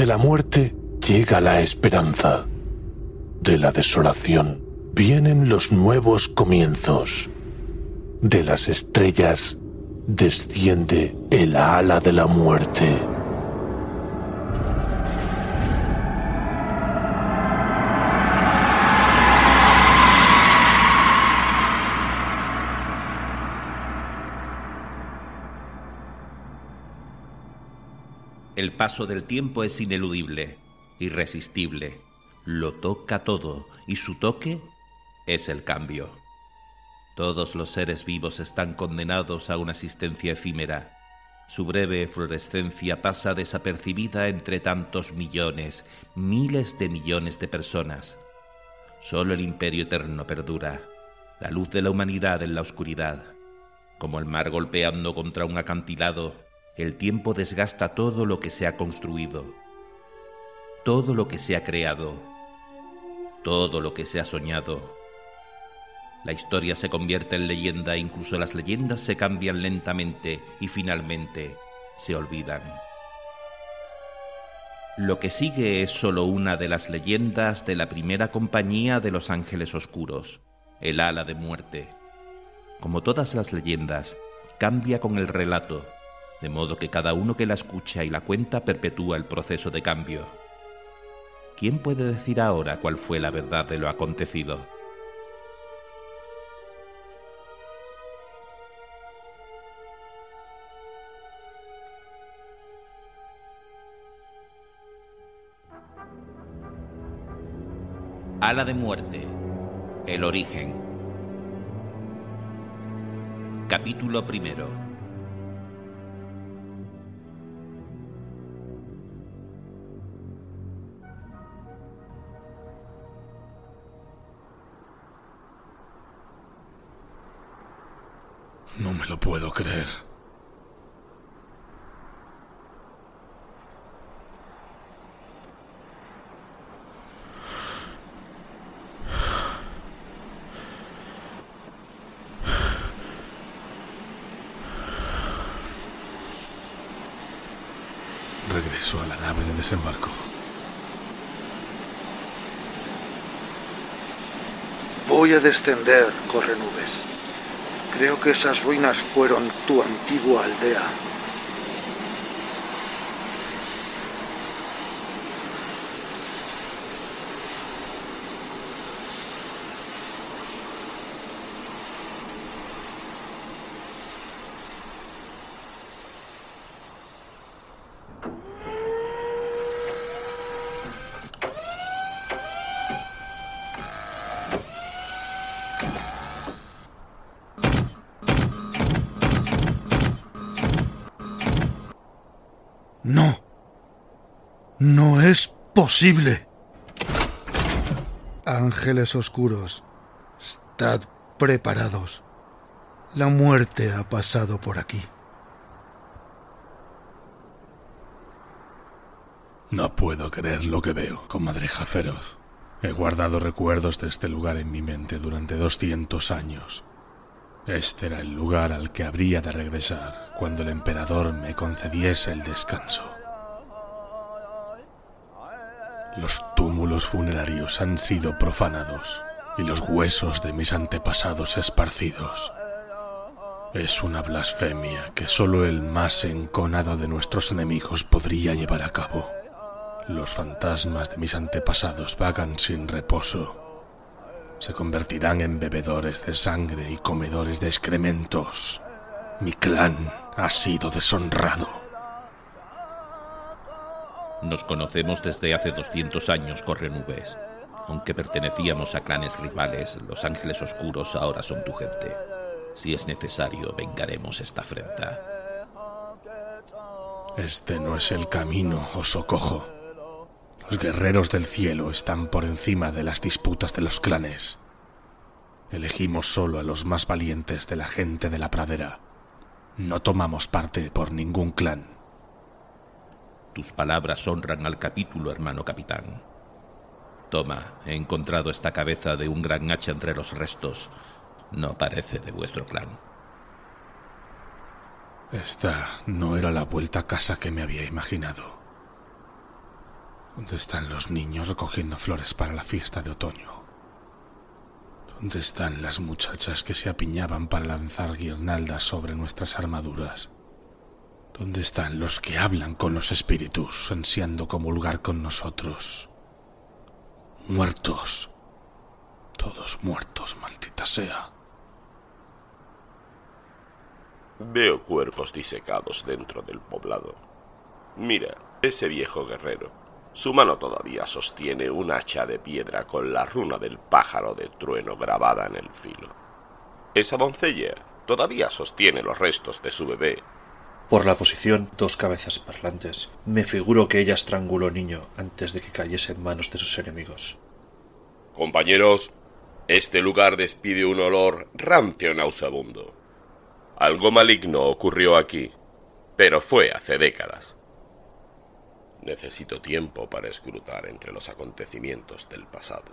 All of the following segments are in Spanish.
De la muerte llega la esperanza. De la desolación vienen los nuevos comienzos. De las estrellas desciende el ala de la muerte. El paso del tiempo es ineludible, irresistible. Lo toca todo y su toque es el cambio. Todos los seres vivos están condenados a una existencia efímera. Su breve fluorescencia pasa desapercibida entre tantos millones, miles de millones de personas. Solo el imperio eterno perdura, la luz de la humanidad en la oscuridad. Como el mar golpeando contra un acantilado, el tiempo desgasta todo lo que se ha construido, todo lo que se ha creado, todo lo que se ha soñado. La historia se convierte en leyenda, incluso las leyendas se cambian lentamente y finalmente se olvidan. Lo que sigue es solo una de las leyendas de la primera compañía de los ángeles oscuros, el ala de muerte. Como todas las leyendas, cambia con el relato, de modo que cada uno que la escucha y la cuenta perpetúa el proceso de cambio. ¿Quién puede decir ahora cuál fue la verdad de lo acontecido? Ala de muerte. El origen. Capítulo primero. No me lo puedo creer. Regreso a la nave de desembarco. Voy a descender, corre nubes. Creo que esas ruinas fueron tu antigua aldea. Posible. Ángeles oscuros, estad preparados. La muerte ha pasado por aquí. No puedo creer lo que veo, comadreja feroz. He guardado recuerdos de este lugar en mi mente durante 200 años. Este era el lugar al que habría de regresar cuando el emperador me concediese el descanso. Los túmulos funerarios han sido profanados y los huesos de mis antepasados esparcidos. Es una blasfemia que solo el más enconado de nuestros enemigos podría llevar a cabo. Los fantasmas de mis antepasados vagan sin reposo se convertirán en bebedores de sangre y comedores de excrementos. Mi clan ha sido deshonrado. Nos conocemos desde hace 200 años, Correnubes. Aunque pertenecíamos a clanes rivales, los ángeles oscuros ahora son tu gente. Si es necesario, vengaremos esta afrenta. Este no es el camino, oso cojo. Los guerreros del cielo están por encima de las disputas de los clanes. Elegimos solo a los más valientes de la gente de la pradera. No tomamos parte por ningún clan. Tus palabras honran al capítulo, hermano capitán. Toma, he encontrado esta cabeza de un gran hacha entre los restos. No parece de vuestro clan. Esta no era la vuelta a casa que me había imaginado. ¿Dónde están los niños recogiendo flores para la fiesta de otoño? ¿Dónde están las muchachas que se apiñaban para lanzar guirnaldas sobre nuestras armaduras? ¿Dónde están los que hablan con los espíritus, ansiando comulgar con nosotros? Muertos. Todos muertos, maldita sea. Veo cuerpos disecados dentro del poblado. Mira, ese viejo guerrero. Su mano todavía sostiene un hacha de piedra con la runa del pájaro de trueno grabada en el filo. Esa doncella todavía sostiene los restos de su bebé. Por la posición, dos cabezas parlantes, me figuro que ella estranguló niño antes de que cayese en manos de sus enemigos. Compañeros, este lugar despide un olor rancio nauseabundo. Algo maligno ocurrió aquí, pero fue hace décadas. Necesito tiempo para escrutar entre los acontecimientos del pasado.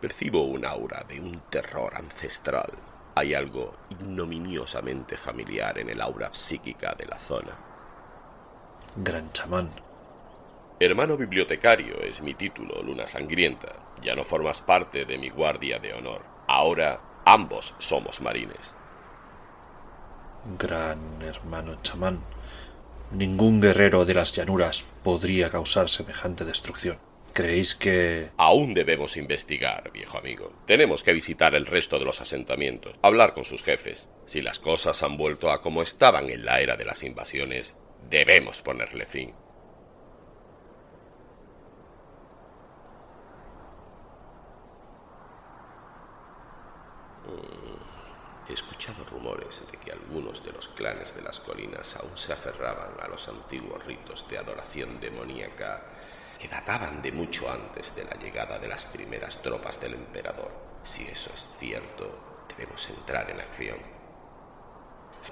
Percibo un aura de un terror ancestral. Hay algo ignominiosamente familiar en el aura psíquica de la zona. Gran chamán. Hermano bibliotecario es mi título, Luna Sangrienta. Ya no formas parte de mi guardia de honor. Ahora ambos somos marines. Gran hermano chamán. Ningún guerrero de las llanuras podría causar semejante destrucción. ¿Creéis que... Aún debemos investigar, viejo amigo. Tenemos que visitar el resto de los asentamientos, hablar con sus jefes. Si las cosas han vuelto a como estaban en la era de las invasiones, debemos ponerle fin. He escuchado rumores de que algunos de los clanes de las colinas aún se aferraban a los antiguos ritos de adoración demoníaca que databan de mucho antes de la llegada de las primeras tropas del emperador. Si eso es cierto, debemos entrar en acción.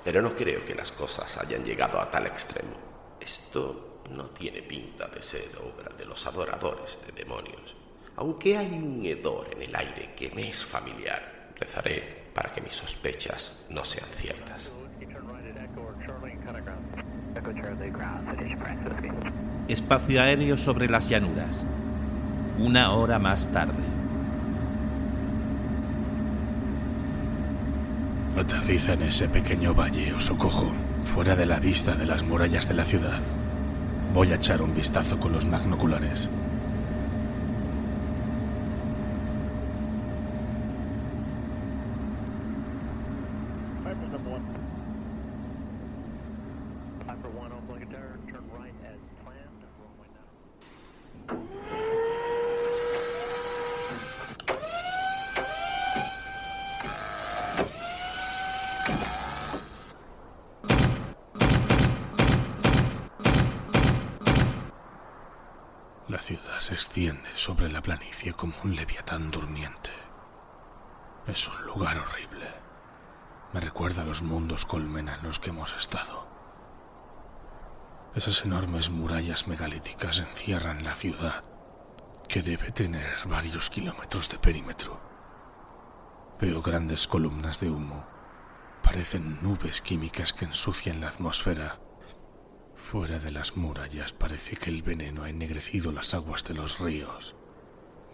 Pero no creo que las cosas hayan llegado a tal extremo. Esto no tiene pinta de ser obra de los adoradores de demonios, aunque hay un hedor en el aire que me es familiar. Rezaré para que mis sospechas no sean ciertas. Espacio aéreo sobre las llanuras. Una hora más tarde. Aterriza en ese pequeño valle o socojo, fuera de la vista de las murallas de la ciudad. Voy a echar un vistazo con los magnoculares. La ciudad se extiende sobre la planicie como un leviatán durmiente. Es un lugar horrible. Me recuerda a los mundos colmena en los que hemos estado. Esas enormes murallas megalíticas encierran la ciudad, que debe tener varios kilómetros de perímetro. Veo grandes columnas de humo. Parecen nubes químicas que ensucian la atmósfera Fuera de las murallas parece que el veneno ha ennegrecido las aguas de los ríos.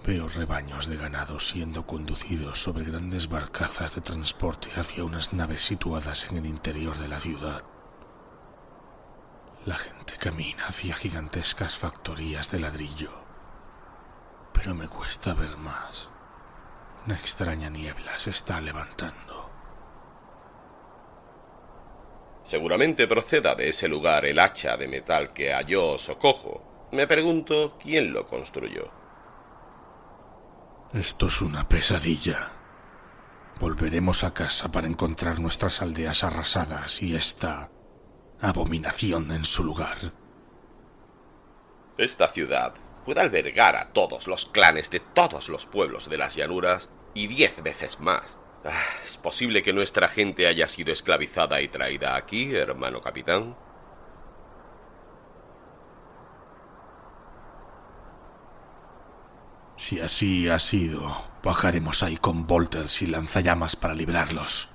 Veo rebaños de ganado siendo conducidos sobre grandes barcazas de transporte hacia unas naves situadas en el interior de la ciudad. La gente camina hacia gigantescas factorías de ladrillo, pero me cuesta ver más. Una extraña niebla se está levantando. Seguramente proceda de ese lugar el hacha de metal que halló Socojo. Me pregunto quién lo construyó. Esto es una pesadilla. Volveremos a casa para encontrar nuestras aldeas arrasadas y esta abominación en su lugar. Esta ciudad puede albergar a todos los clanes de todos los pueblos de las llanuras y diez veces más. Ah, ¿Es posible que nuestra gente haya sido esclavizada y traída aquí, hermano capitán? Si así ha sido, bajaremos ahí con bolters y lanzallamas para librarlos.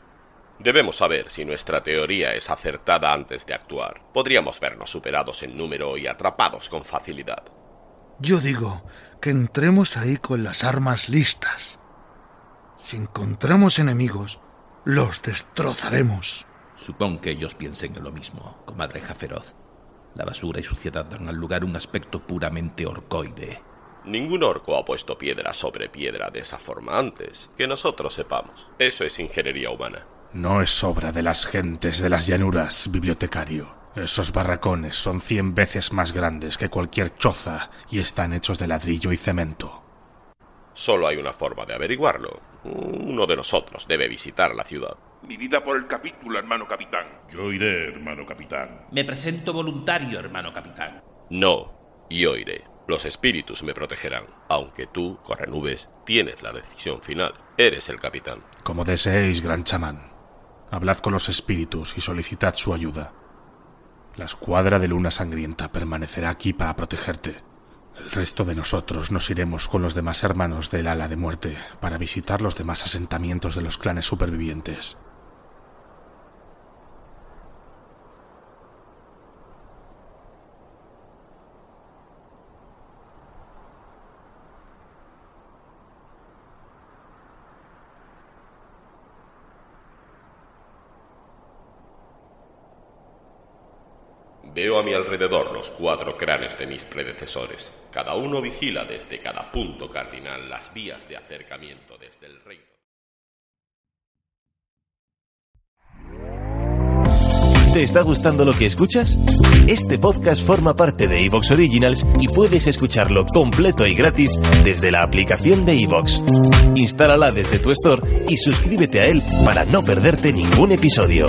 Debemos saber si nuestra teoría es acertada antes de actuar. Podríamos vernos superados en número y atrapados con facilidad. Yo digo que entremos ahí con las armas listas. Si encontramos enemigos, los destrozaremos. Supongo que ellos piensen en lo mismo, comadreja feroz. La basura y suciedad dan al lugar un aspecto puramente orcoide. Ningún orco ha puesto piedra sobre piedra de esa forma antes, que nosotros sepamos. Eso es ingeniería humana. No es obra de las gentes de las llanuras, bibliotecario. Esos barracones son cien veces más grandes que cualquier choza y están hechos de ladrillo y cemento. Solo hay una forma de averiguarlo. Uno de nosotros debe visitar la ciudad. Mi vida por el capítulo, hermano capitán. Yo iré, hermano capitán. Me presento voluntario, hermano capitán. No, yo iré. Los espíritus me protegerán, aunque tú, Correnubes, tienes la decisión final. Eres el capitán. Como deseéis, gran chamán. Hablad con los espíritus y solicitad su ayuda. La escuadra de Luna Sangrienta permanecerá aquí para protegerte. El resto de nosotros nos iremos con los demás hermanos del ala de muerte para visitar los demás asentamientos de los clanes supervivientes. Veo a mi alrededor los cuatro cráneos de mis predecesores. Cada uno vigila desde cada punto cardinal las vías de acercamiento desde el reino. ¿Te está gustando lo que escuchas? Este podcast forma parte de Evox Originals y puedes escucharlo completo y gratis desde la aplicación de Evox. Instálala desde tu store y suscríbete a él para no perderte ningún episodio.